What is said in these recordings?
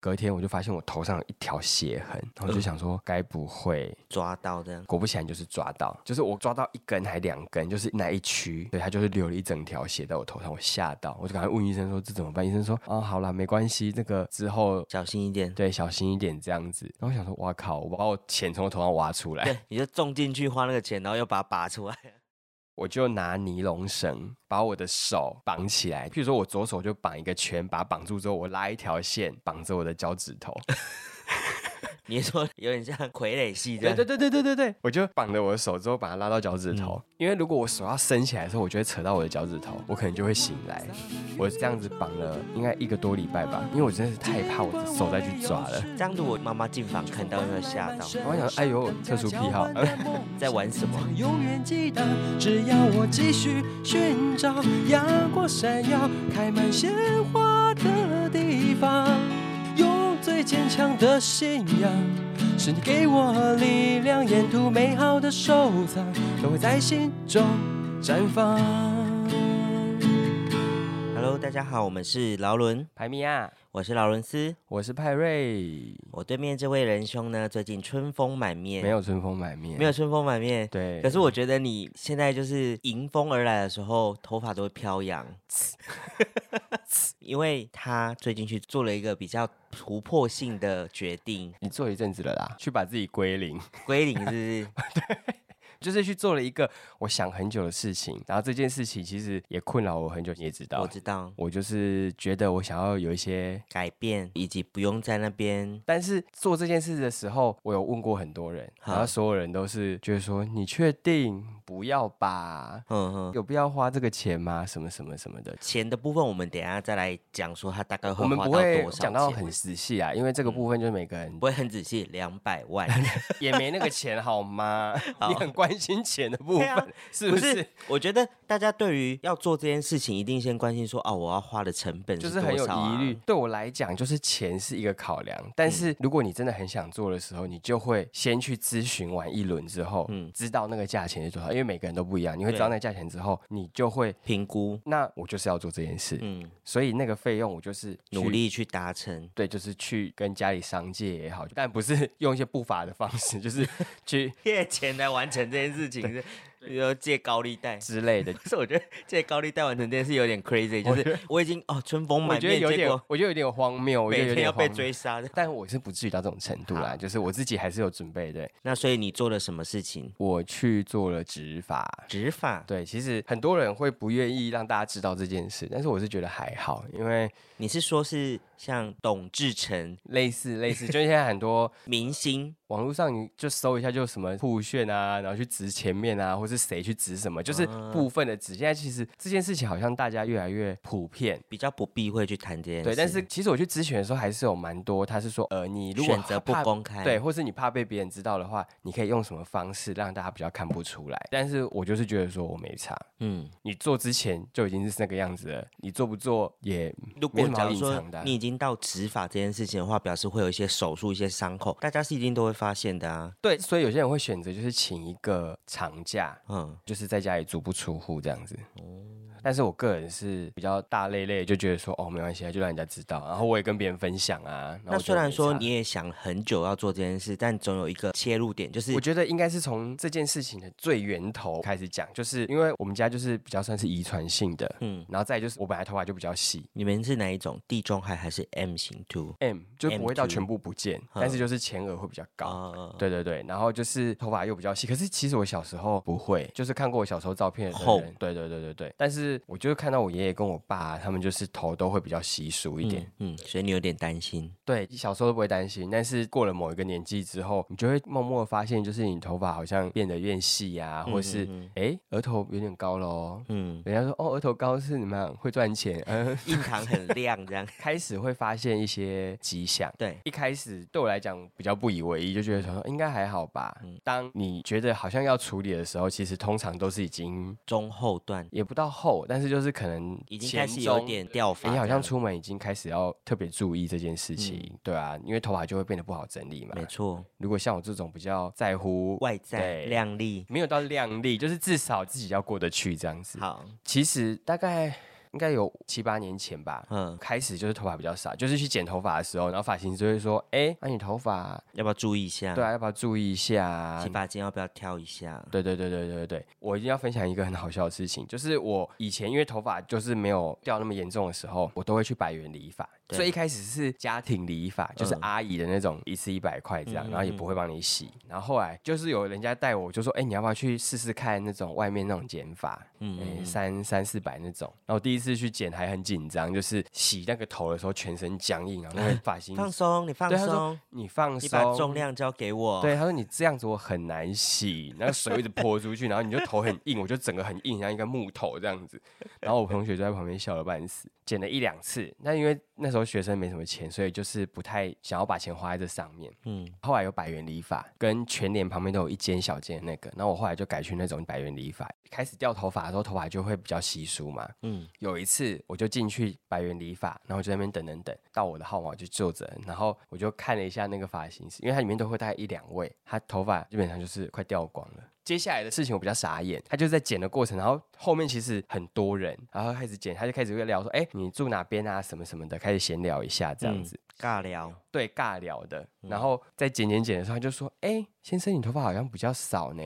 隔天我就发现我头上有一条血痕，然后就想说该不会抓到这样，果不其然就是抓到，就是我抓到一根还两根，就是那一区，对，他就是流了一整条血在我头上，我吓到，我就赶快问医生说这怎么办？医生说哦，好了，没关系，这个之后小心一点。对小心一点这样子。然后我想说，哇靠，我把我钱从我头上挖出来，对，你就种进去花那个钱，然后又把它拔出来。我就拿尼龙绳把我的手绑起来，譬如说我左手就绑一个圈，把它绑住之后，我拉一条线绑着我的脚趾头。你说有点像傀儡戏这样，对对对对对对对，我就绑着我的手之后把它拉到脚趾头，因为如果我手要伸起来的时候，我就会扯到我的脚趾头，我可能就会醒来。我这样子绑了应该一个多礼拜吧，因为我真的是太怕我的手再去抓了。这样子我妈妈进房看到会吓到，我想哎呦特殊癖好，在玩什么？永远记得，只要我继续寻找阳光闪耀、开满鲜花的地方。坚强的信仰，是你给我力量，沿途美好的收藏都会在心中绽放。Hello，大家好，我们是劳伦，排米亚，我是劳伦斯。我是派瑞，我对面这位仁兄呢，最近春风满面，没有春风满面，没有春风满面。对，可是我觉得你现在就是迎风而来的时候，头发都会飘扬，因为他最近去做了一个比较突破性的决定，你做一阵子了啦，去把自己归零。归零是不是？就是去做了一个我想很久的事情，然后这件事情其实也困扰我很久，你也知道。我知道我就是觉得我想要有一些，改变，以及不用在那边但是做这件事的时候，我有问过很多人，然后所有人都是觉得说，你确定不要吧？嗯哼。有必要花这个钱吗？什么什么什么的。钱的部分，我们等一下再来讲，说他大概会我们花到不会多少钱讲到很仔细啊，因为这个部分就是每个人不会很仔细，两百万 也没那个钱好吗？好你很关心钱的部分是不不是是？？我觉得大家对于要做这件事情，一定先关心说，哦，我要花的成本就是是很有多少啊疑虑。对我来讲，就是钱是一个考量，但是如果你真的很想做的时候，你就会先去咨询完一轮之后，嗯知道那个价钱是多少，因为每个人都不一样，你会知道那个价钱之后，你就会。评估，那我就是要做这件事，嗯，所以那个费用我就是努，力去达成。对，就是去跟家里商借也好，但不是用一些不法的方式，就是去 借钱来完成这件事情是，比如借高利贷。之类的。可是我觉得借高利贷完成这件事有点 crazy，就是我已经哦春风满面，觉得有点我觉得有点荒谬，我觉得有点每天要被追杀的。但我是不至于到这种程度啦，就是我自己还是有准备的。那所以你做了什么事情？我去做了执法，执法，对，其实很多人会不愿意让大家知道这件事，但是我是觉得还好，因为你是说是像董志成类似类似，就现在很多 明星网络上你就搜一下，就什么酷炫啊，然后去指前面啊，或是谁去指什么，就是啊部分的指。现在其实这件事情好像大家越来越普遍。比较不避讳去谈这件事，对，但是其实我去咨询的时候，还是有蛮多，他是说，呃，你如果选择不公开，对，或是你怕被别人知道的话，你可以用什么方式让大家比较看不出来？但是我就是觉得说我没差，嗯，你做之前就已经是那个样子了，你做不做也如没什么隐藏的啊、你已经到执法这件事情的话，表示会有一些手术、一些伤口，大家是一定都会发现的啊。对，所以有些人会选择就是请一个长假，嗯，就是在家里足不出户这样子。但是我个人是比较大累累，就觉得说哦没关系啊，就让人家知道，然后我也跟别人分享啊。那虽然说你也想很久要做这件事，但总有一个切入点，就是我觉得应该是从这件事情的最源头开始讲，就是因为我们家就是比较算是遗传性的，嗯，然后再就是我本来头发就比较细。你们是哪一种？地中海还是 M 型？two？，M 就不会到全部不见，嗯但是就是前额会比较高。啊，对对对，然后就是头发又比较细，可是其实我小时候不会，就是看过我小时候照片的人，对对对对对，但是我就是看到我爷爷跟我爸，他们就是头都会比较稀疏一点，嗯，嗯，所以你有点担心。对，小时候都不会担心，但是过了某一个年纪之后，你就会默默地发现，就是你头发好像变得越细啊，或是嗯哎、额头有点高喽。嗯，人家说哦，额头高是你们会赚钱，嗯、印堂很亮这样。开始会发现一些迹象。对，一开始对我来讲比较不以为意，就觉得说应该还好吧。嗯当你觉得好像要处理的时候，其实通常都是已经中后段也不到后，但是就是可能已经开始有点掉发这样，你好像出门已经开始要特别注意这件事情，嗯对啊，因为头发就会变得不好整理嘛。没错，如果像我这种比较在乎外在对亮丽。没有到靓丽，就是至少自己要过得去这样子。好，其实大概应该有七八年前吧。嗯，开始就是头发比较少，就是去剪头发的时候，然后发型师就会说：“哎，那、你头发要不要注意一下？对啊，要不要注意一下啊洗？”发精要不要挑一下？对对对对对对对，我一定要分享一个很好笑的事情，就是我以前因为头发就是没有掉那么严重的时候，我都会去百元理发。对所以一开始是家庭理发，就是嗯阿姨的那种，一次一百块这样，然后也不会帮你洗。然后后来就是有人家带我，就说：“哎，你要不要去试试看那种外面那种剪法？嗯哎，三三四百那种。”然后第一次去剪还很紧张，就是洗那个头的时候全身僵硬，然后那个发型 放松，你放松，你放松你把重。量交给我。对，他说你这样子我很难洗，那个水一直泼出去，然后你就头很硬，我就整个很硬，像一个木头这样子。然后我同学就在旁边笑了半死，剪了一两次。那因为那时候学生没什么钱，所以就是不太想要把钱花在这上面。嗯，后来有百元理发，跟全联旁边都有一间小间那个，然后我后来就改去那种百元理发。开始掉头发的时候，头发就会比较稀疏嘛。嗯嗯，有一次我就进去百元理发，然后就在那边等等等，到我的号码我就坐着，然后我就看了一下那个发型师，因为它里面都会大概一两位，他头发基本上就是快掉光了。接下来的事情我比较傻眼，他就在剪的过程，然后后面其实很多人，然后开始剪，他就开始会聊说，哎，你住哪边啊，什么什么的，开始闲聊一下这样子。尬聊。对尬聊的，然后在剪剪剪的时候，他就说：“哎、先生，你头发好像比较少呢。”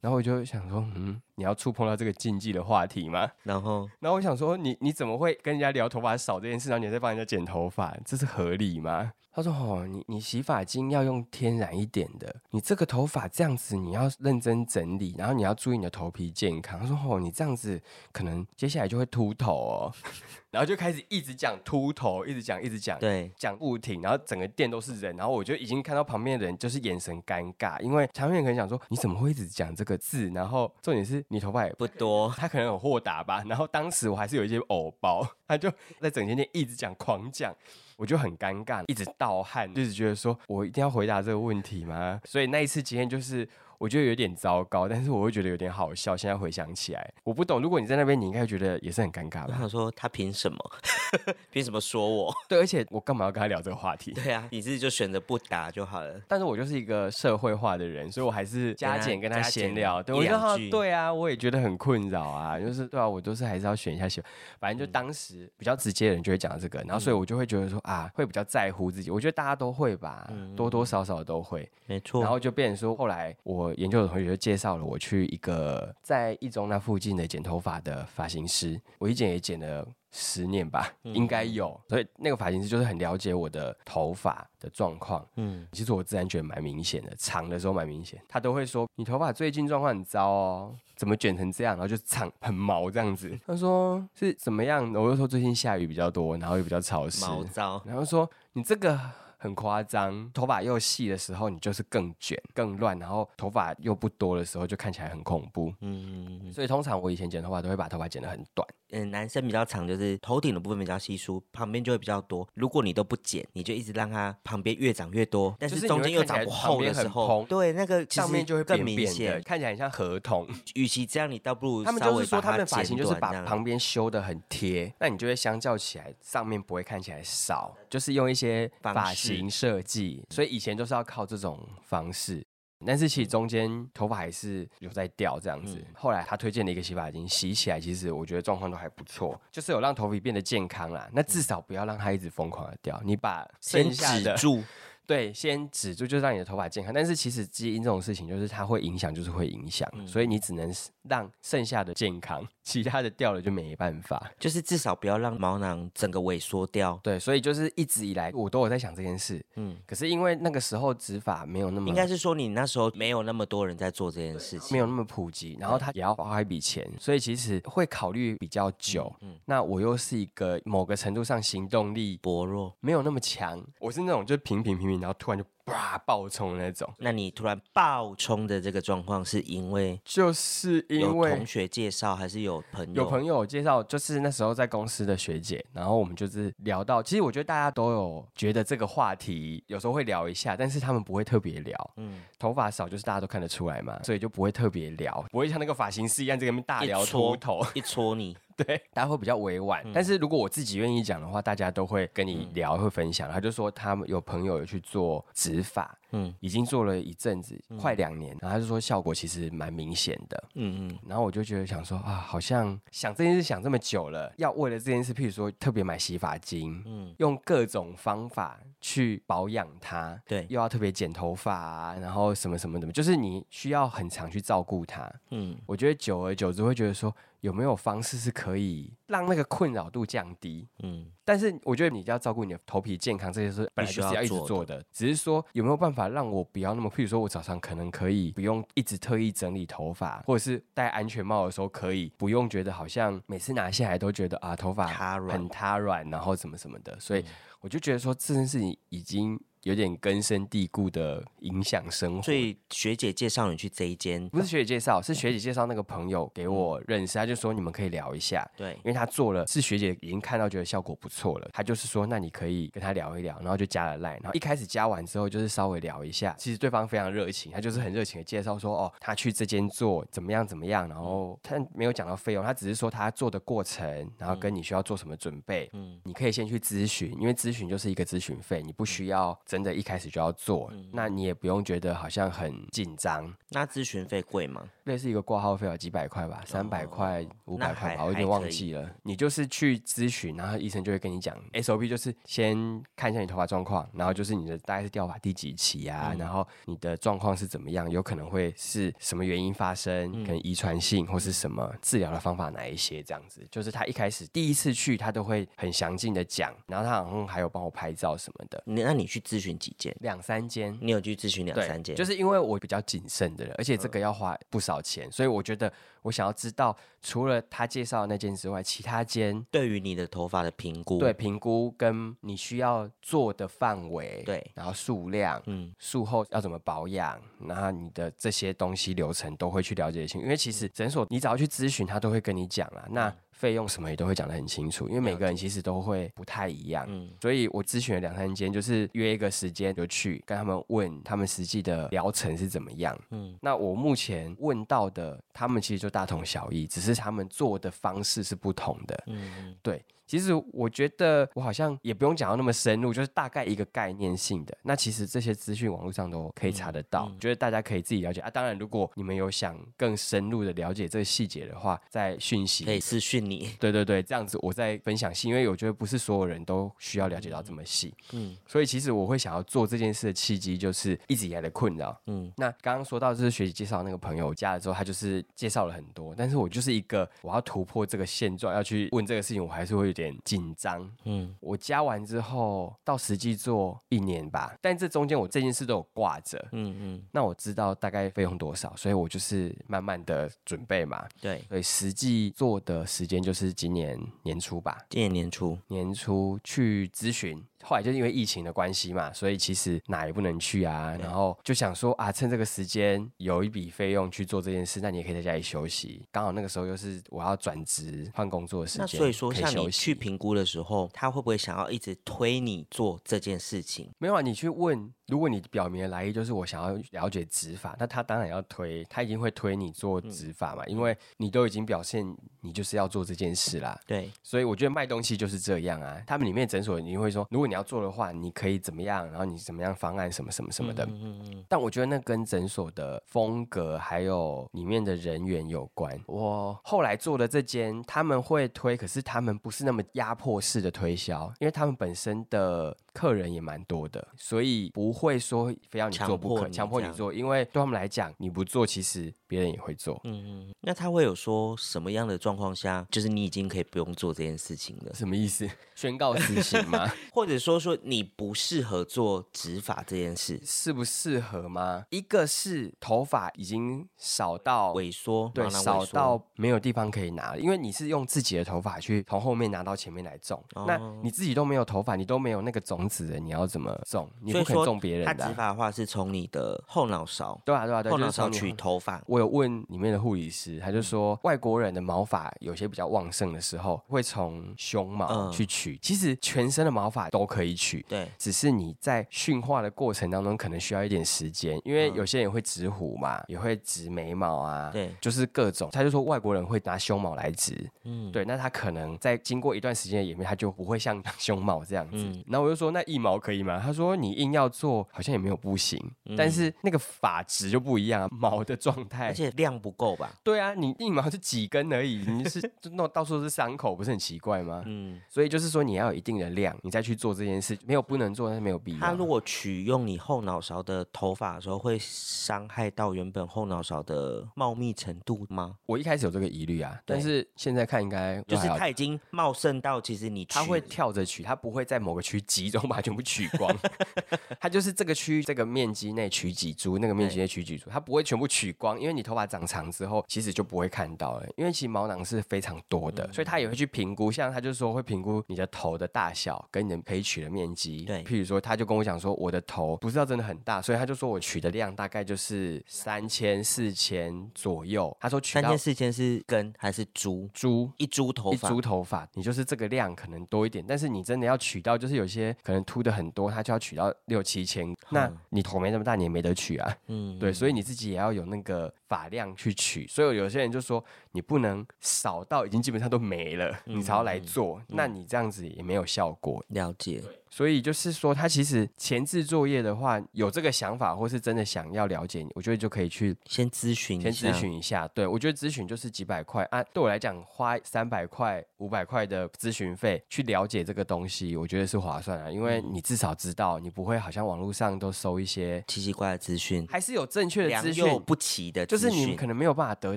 然后我就想说：“嗯，你要触碰到这个禁忌的话题吗然后，？”然后我想说：“你你怎么会跟人家聊头发少这件事，然后你在帮人家剪头发，这是合理吗？”他说：“哦，你你洗发精要用天然一点的，你这个头发这样子，你要认真整理，然后你要注意你的头皮健康。”他说：“哦，你这样子可能接下来就会秃头哦。”然后就开始一直讲秃头，一直讲，一直讲。对，讲不停，然后整个店都是人，然后我就已经看到旁边的人就是眼神尴尬，因为旁边人可能想说你怎么会一直讲这个字，然后重点是你头发也不。不多。他可能有豁达吧，然后当时我还是有一些偶包，他就在整间店一直讲狂讲，我就很尴尬，一直盗汗，就是觉得说我一定要回答这个问题吗？所以那一次经验就是我觉得有点糟糕，但是我会觉得有点好笑。现在回想起来，我不懂，如果你在那边，你应该会觉得也是很尴尬吧？我想说，他凭什么？凭什么说我？对，而且我干嘛要跟他聊这个话题？对啊，你自己就选择不答就好了。但是我就是一个社会化的人，所以我还是加减跟他闲聊。对，我就说一两句对啊，我也觉得很困扰啊，就是对啊，我都是还是要选一下喜欢。反正就当时比较直接的人就会讲这个，然后所以我就会觉得说啊，会比较在乎自己。我觉得大家都会吧，多多少少都会。没错。然后就变成说，后来我研究的同学就介绍了我去一个在一中那附近的剪头发的发型师，我一剪也剪了十年吧，应该有。所以那个发型师就是很了解我的头发的状况。嗯，其实我自然觉得蛮明显的，长的时候蛮明显。他都会说你头发最近状况很糟哦，怎么卷成这样？然后就长很毛这样子。他说是怎么样？我就说最近下雨比较多，然后又比较潮湿，毛糟。然后说你这个很夸张，头发又细的时候，你就是更卷、更乱，然后头发又不多的时候，就看起来很恐怖。嗯所以通常我以前剪头发都会把头发剪得很短，嗯，男生比较长，就是头顶的部分比较稀疏，旁边就会比较多。如果你都不剪，你就一直让它旁边越长越多，但是是中间又长不厚的时候，对，那个上面就会更明显。看起来很像合同。与其这样，你倒不如他们就是说，他们的发型就是把旁边修的很贴，那你就会相较起来，上面不会看起来少，就是用一些发型设计，所以以前就是要靠这种方式。但是其实中间头发还是有在掉这样子。嗯后来他推荐了一个洗发精，洗起来其实我觉得状况都还不错，就是有让头皮变得健康啦。那至少不要让它一直疯狂的掉，你把先剩下的止住。对，先止住就让你的头发健康。但是其实基因这种事情，就是它会影响，就是会影响，嗯所以你只能让剩下的健康，其他的掉了就没办法。就是至少不要让毛囊整个萎缩掉。对，所以就是一直以来我都有在想这件事，嗯，可是因为那个时候植发没有那么应该是说你那时候没有那么多人在做这件事情，没有那么普及，然后他也要花一笔钱，所以其实会考虑比较久。嗯那我又是一个某个程度上行动力薄弱。没有那么强，我是那种就平平平平，然后突然就啪爆冲那种。那你突然爆冲的这个状况，是因为就是因为同学介绍，还是有朋友？有朋友介绍，就是那时候在公司的学姐，然后我们就是聊到，其实我觉得大家都有觉得这个话题有时候会聊一下，但是他们不会特别聊。嗯，头发少就是大家都看得出来嘛，所以就不会特别聊，不会像那个发型师一样在那边大聊一戳秃头。一戳你，对，大家会比较委婉。但是如果我自己愿意讲的话，大家都会跟你聊，会分享。他就说他们有朋友有去做植发，嗯，已经做了一阵子，快两年，然后他就说效果其实蛮明显的，嗯嗯。然后我就觉得想说啊，好像想这件事想这么久了，要为了这件事，譬如说特别买洗发精，嗯，用各种方法去保养它，对，又要特别剪头发啊，然后什么什么的，就是你需要很常去照顾它，嗯，我觉得久而久之会觉得说。有没有方式是可以让那个困扰度降低？嗯，但是我觉得你要照顾你的头皮健康，这些是本来就是要一直做的。只是说有没有办法让我不要那么，譬如说我早上可能可以不用一直特意整理头发，或者是戴安全帽的时候可以不用觉得好像每次拿下来都觉得啊头发很塌软，然后什么什么的。所以我就觉得说这件事情已经。有点根深蒂固的影响生活，所以学姐介绍你去这一间，不是学姐介绍，是学姐介绍那个朋友给我认识，他就说你们可以聊一下，对，因为他做了，是学姐已经看到觉得效果不错了，他就是说那你可以跟他聊一聊，然后就加了 line，然后一开始加完之后就是稍微聊一下，其实对方非常热情，他就是很热情的介绍说哦，他去这间做怎么样怎么样，然后他没有讲到费用，他只是说他做的过程，然后跟你需要做什么准备，嗯，你可以先去咨询，因为咨询就是一个咨询费，你不需要真的一开始就要。做，那你也不用觉得好像很紧张。那咨询费贵吗？类似一个挂号费啊，几百块吧，三百块、五百块吧，我有点忘记了。你就是去咨询，然后医生就会跟你讲 SOP，就是先看一下你头发状况，然后就是你的大概是掉发第几期啊，然后你的状况是怎么样，有可能会是什么原因发生，可能遗传性或是什么治疗的方法哪一些这样子。就是他一开始第一次去，他都会很详尽的讲，然后他好像还有帮我拍照什么的。你那你去咨询几间？两三间。你有去咨询两三间？就是因为我比较谨慎的人，而且这个要花不少钱，所以我觉得。我想要知道，除了他介绍的那间之外，其他间对于你的头发的评估，对评估跟你需要做的范围，对，然后数量，嗯，术后要怎么保养，然后你的这些东西流程都会去了解清，因为其实诊所你只要去咨询，他都会跟你讲啊，那费用什么也都会讲得很清楚，因为每个人其实都会不太一样，嗯，所以我咨询了两三间，就是约一个时间就去跟他们问他们实际的疗程是怎么样，嗯，那我目前问到的，他们其实就。大同小异，只是他们做的方式是不同的。嗯，对。其实我觉得我好像也不用讲到那么深入，就是大概一个概念性的。那其实这些资讯网络上都可以查得到，觉得大家可以自己了解啊。当然，如果你们有想更深入的了解这个细节的话，在讯息可以私讯你。对对对，这样子我再分享细，因为我觉得不是所有人都需要了解到这么细。嗯，所以其实我会想要做这件事的契机，就是一直以来的困扰。嗯，那刚刚说到就是学习介绍那个朋友加了之后，他就是介绍了很多，但是我就是一个我要突破这个现状，要去问这个事情，我还是会。点紧张，嗯，我加完之后到实际做一年吧，但这中间我这件事都有挂着，嗯嗯，那我知道大概费用多少，所以我就是慢慢的准备嘛，对，所以实际做的时间就是今年年初吧，今年年初，年初去咨询。后来就是因为疫情的关系嘛，所以其实哪也不能去啊。然后就想说啊，趁这个时间有一笔费用去做这件事，那你也可以在家里休息。刚好那个时候又是我要转职换工作的时间，那所以说像你去评估的时候，他会不会想要一直推你做这件事情？没有啊，你去问。如果你表明的来意就是我想要了解执法，那他当然要推，他一定会推你做执法嘛，因为你都已经表现你就是要做这件事啦。对，所以我觉得卖东西就是这样啊。他们里面诊所你会说，如果你要做的话，你可以怎么样，然后你怎么样方案什么什么什么的。嗯嗯。但我觉得那跟诊所的风格还有里面的人员有关。我后来做的这间，他们会推，可是他们不是那么压迫式的推销，因为他们本身的。客人也蛮多的，所以不会说非要你做不可，强迫你做，因为对他们来讲，你不做，其实别人也会做。嗯嗯。那他会有说什么样的状况下，就是你已经可以不用做这件事情了？什么意思？宣告死刑吗？或者说说你不适合做执法这件事？适不适合吗？一个是头发已经少到萎缩，对，少到没有地方可以拿，因为你是用自己的头发去从后面拿到前面来种，那你自己都没有头发，你都没有那个种。子的你要怎么种？你不可以种别人的啊、它植发的话是从你的后脑勺，对啊对啊对啊，后脑勺取头发。我有问里面的护理师，他就说外国人的毛发有些比较旺盛的时候，会从胸毛嗯去取。其实全身的毛发都可以取，对，只是你在驯化的过程当中，可能需要一点时间，因为嗯有些人会植胡嘛，也会植眉毛啊，对就是各种。他就说外国人会拿胸毛来植，嗯，对，那他可能在经过一段时间的演变，他就不会像胸毛这样子。嗯然后我就说那一毛可以吗？他说你硬要做，好像也没有不行，但是那个发质就不一样啊，毛的状态而。且量不够吧？对啊，你腋毛是几根而已，你是就弄到处都是伤口，不是很奇怪吗？嗯，所以就是说你要有一定的量，你再去做这件事，没有不能做，但是没有必要。他如果取用你后脑勺的头发的时候，会伤害到原本后脑勺的茂密程度吗？我一开始有这个疑虑啊，但是现在看应该就是都还好它已经茂盛到，其实你它会跳着取，它不会在某个区集中把它全部取光，它就是这个区域这个面积内取几株，那个面积内取几株，它不会全部取光，因为你头发长长之后，其实就不会看到了，因为其实毛囊是非常多嗯。的，所以他也会去评估，像他就说会评估你的头的大小跟你的可以取的面积，对。譬如说他就跟我讲说我的头不知道真的很大，所以他就说我取的量大概就是三千四千左右，他说取到三千四千是根还是株？株一株头发。一株头发，你就是这个量可能多一点，但是你真的要取到，就是有些可能秃的很多，他就要取到六七千，那你头没那么大，你也没得取啊。嗯，对，所以你自己也要有那个发量去取。所以有些人就说，你不能少到已经基本上都没了，你才要来做，那你这样子也没有效果。了解。所以就是说，他其实前置作业的话，有这个想法，或是真的想要了解你，我觉得就可以去先咨询先，咨询一下，对我觉得咨询就是几百块啊，对我来讲花三百块、五百块的咨询费去了解这个东西，我觉得是划算啊，因为嗯你至少知道，你不会好像网络上都收一些，奇奇怪的资讯，还是有正确的资讯。不齐的就是你可能没有办法得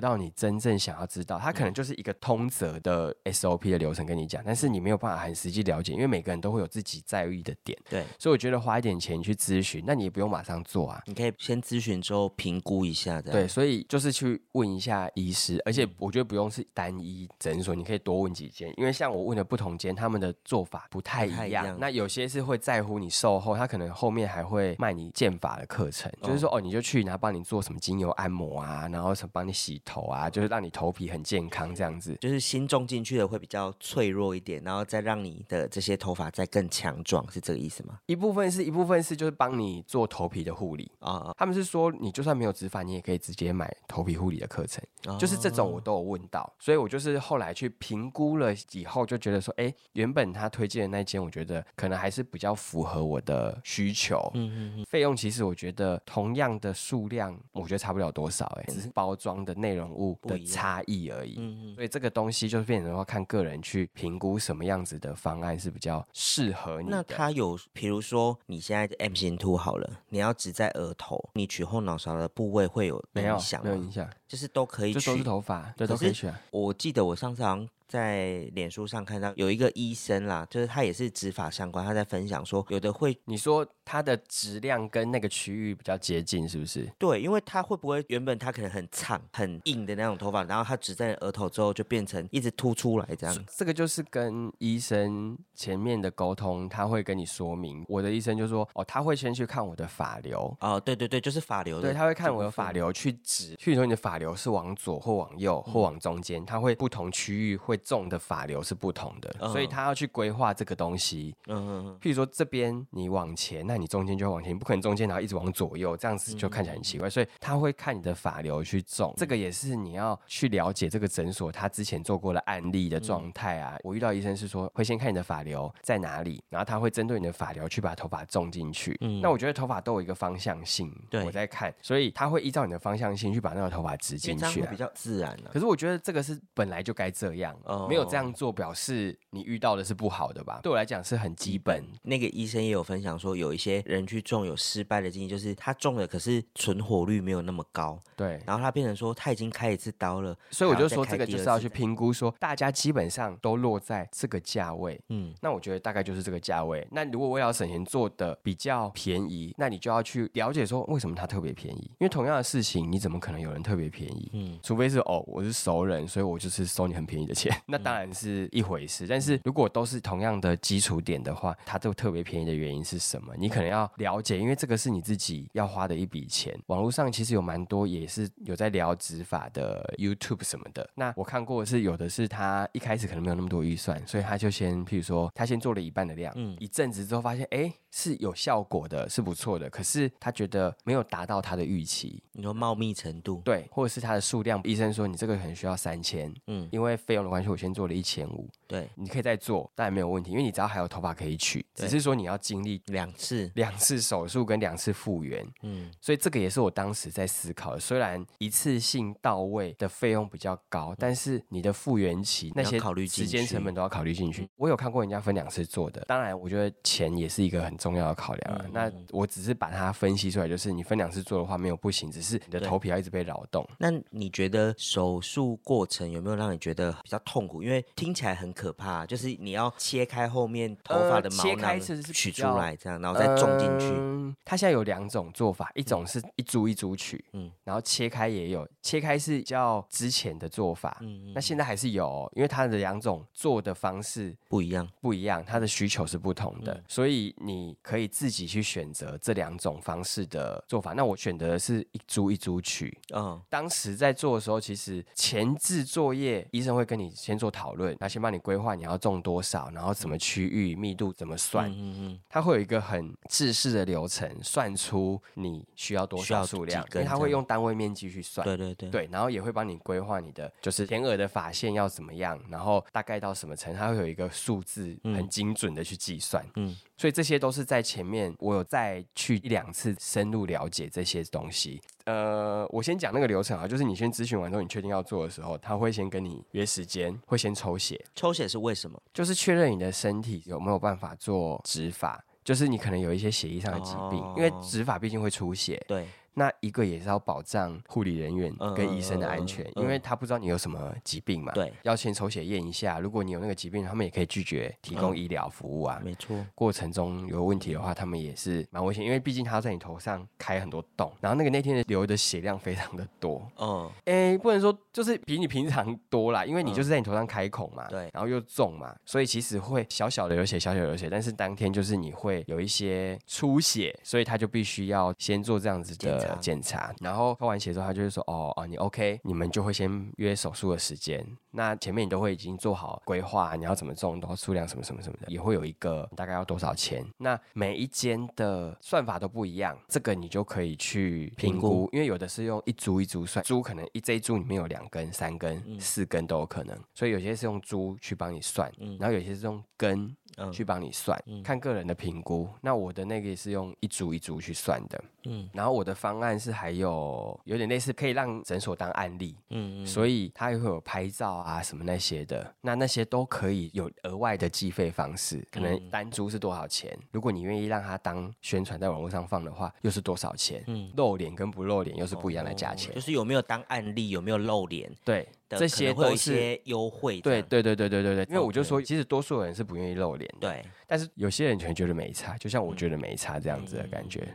到你真正想要知道，它嗯可能就是一个通则的 SOP 的流程跟你讲，但是你没有办法很实际了解，因为每个人都会有自己在意的点，对，所以我觉得花一点钱去咨询，那你也不用马上做啊，你可以先咨询之后评估一下，这样。对，所以就是去问一下医师，而且嗯我觉得不用是单一诊所，你可以多问几间，因为像我问的不同间，他们的做法不太一样。一样。那有些是会在乎你售后，他可能后面还会卖你健法的课程，就是说哦，你就去然后帮你做什么精油按摩啊，然后什么帮你洗头啊，就是让你头皮很健康这样子。就是新种进去的会比较脆弱一点，然后再让你的这些头发再更强壮，是这个意思吗？一部分是一部分是就是帮你做头皮的护理。啊、他们是说，你就算没有植发，你也可以直接买头皮护理的课程。哦就是这种我都有问到，所以我就是后来去评估了以后，就觉得说，哎，原本他推荐的那间，我觉得可能还是比较符合我的需求。嗯嗯嗯，费用其实我觉得同样的数量，我觉得差不了多少，哎，只是包装的内容物的一样差异而已。嗯嗯所以这个东西就是变成说看个人去评估什么样子的方案是比较适合你那的。它有，比如说你现在 M 型凸好了，你要植在额头，你取后脑勺的部位会有影响吗？没有影响，就是都可以都是。头发，对，都可以选。我记得我上次好像在脸书上看到有一个医生啦，就是他也是植发相关，他在分享说，有的会你说它的质量跟那个区域比较接近，是不是？对，因为他会不会原本他可能很长很硬的那种头发，然后他植在额头之后就变成一直凸出来这样。这个就是跟医生前面的沟通，他会跟你说明。我的医生就说，哦，他会先去看我的发流。哦，对对对，就是发流的。对，他会看我的发。流去指，譬如说你的发流是往左或往右或往中间，它会不同区域会种的发流是不同的，所以他要去规划这个东西。嗯嗯嗯，譬如说这边你往前，那你中间就会往前，你不可能中间然后一直往左右，这样子就看起来很奇怪。所以他会看你的发流去种，这个也是你要去了解这个诊所他之前做过的案例的状态啊。我遇到医生是说会先看你的发流在哪里，然后他会针对你的发流去把头发种进去。嗯那我觉得头发都有一个方向性，对我在看，所以他会依照你的方向性去把那个头发植因进去啊为这样会比。较自然啊。可是我觉得这个是本来就该这样，哦没有这样做表示你遇到的是不好的吧？对我来讲是很基本。那个医生也有分享说，有一些人去种有失败的经验，就是他种了，可是存活率没有那么高，对，然后他变成说他已经开一次刀了，所以我就说这个就是要去评估，说大家基本上都落在这个价位。嗯，那我觉得大概就是这个价位。那如果为了省钱做的比较便宜，那你就要去了解说为什么它特别便宜。因为同样的事情，你怎么可能有人特别便便宜。嗯除非是哦，我是熟人，所以我就是收你很便宜的钱，那当然是一回事。但是如果都是同样的基础点的话，它都特别便宜的原因是什么？你可能要了解，因为这个是你自己要花的一笔钱。网络上其实有蛮多也是有在聊执法的 YouTube 什么的。那我看过的是有的是他一开始可能没有那么多预算，所以他就先譬如说他先做了一半的量，嗯一阵子之后发现哎是有效果的，是不错的，可是他觉得没有达到他的预期，你说茂密程度，对，或者是它的数量，医生说你这个可能需要三千，嗯，因为费用的关系，我先做了一千五，对，你可以再做，当然没有问题，因为你只要还有头发可以取，只是说你要经历两次，两次手术跟两次复原，嗯所以这个也是我当时在思考的。虽然一次性到位的费用比较高，但是你的复原期那些考虑进时间成本都要考虑进去。我有看过人家分两次做的，当然我觉得钱也是一个很重要的考量啊。嗯那我只是把它分析出来，就是你分两次做的话没有不行，只是你的头皮要一直被扰动。那你觉得手术过程有没有让你觉得比较痛苦？因为听起来很可怕，就是你要切开后面头发的毛呃切开囊取出来，这样然后再种进去。嗯它现在有两种做法，一种是一株一株取，嗯嗯，然后切开也有，切开是较之前的做法，嗯，那现在还是有哦，因为它的两种做的方式不一样。不一样，它的需求是不同的，嗯所以你可以自己去选择这两种方式的做法。那我选择的是一株一株取，嗯。当时在做的时候，其实前置作业医生会跟你先做讨论，他先帮你规划你要种多少，然后什么区域密度怎么算，嗯嗯他会有一个很制式的流程，算出你需要多少数量因为他会用单位面积去算。对对对，对，然后也会帮你规划你的，就是前额的发线要怎么样，然后大概到什么层，它会有一个数字很精准的去计算。嗯所以这些都是在前面我有再去一两次深入了解这些东西。呃，我先讲那个流程啊，就是你先咨询完之后，你确定要做的时候，他会先跟你约时间，会先抽血，抽血是为什么？就是确认你的身体有没有办法做植发。就是你可能有一些血液上的疾病，因为哦植发毕竟会出血，对，那一个也是要保障护理人员嗯跟医生的安全，因为他不知道你有什么疾病嘛，对，要先抽血验一下。如果你有那个疾病，他们也可以拒绝提供嗯医疗服务啊。没错。过程中有问题的话，他们也是蛮危险，因为毕竟他要在你头上开很多洞，然后那个那天的流的血量非常的多，嗯，哎，不能说就是比你平常多啦，因为你就是在你头上开孔嘛，对然后又重嘛，所以其实会小小的流血，小小的流血，但是当天就是你会有一些出血，所以他就必须要先做这样子的检查检查，然后抽完血之后，他就会说，哦哦，你 OK，你们就会先约手术的时间，那前面你都会已经做好规划，你要怎么种，多少数量什么什么什么的，也会有一个大概要多少钱，那每一间的算法都不一样，这个你就可以去评评估估，因为有的是用一株一株算，株可能一这一株里面有两根、三根、嗯四根都有可能，所以有些是用株去帮你算，然后有些是用根嗯去帮你算，看个人的评估。那我的那个也是用一组一组去算的，嗯然后我的方案是还有有点类似可以让诊所当案例，嗯嗯，所以它也会有拍照啊什么那些的，那那些都可以有额外的计费方式，可能嗯单租是多少钱？如果你愿意让他当宣传在网络上放的话，又是多少钱？嗯露脸跟不露脸又是不一样的价钱。哦就是有没有当案例，有没有露脸对，的，这些会有一都是。些优惠。对对对对对对对，因为我就说，其实多数人是不愿意露脸的，对，但是有些人全觉得没差，就像我觉得没差这样子的感觉。嗯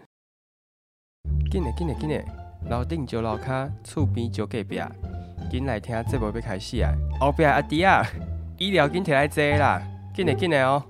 紧嘞紧嘞紧嘞，楼顶就楼卡，厝边就隔壁，进来听节目要开始啊！后壁阿弟啊，医疗紧摕来坐啦，进来进来哦。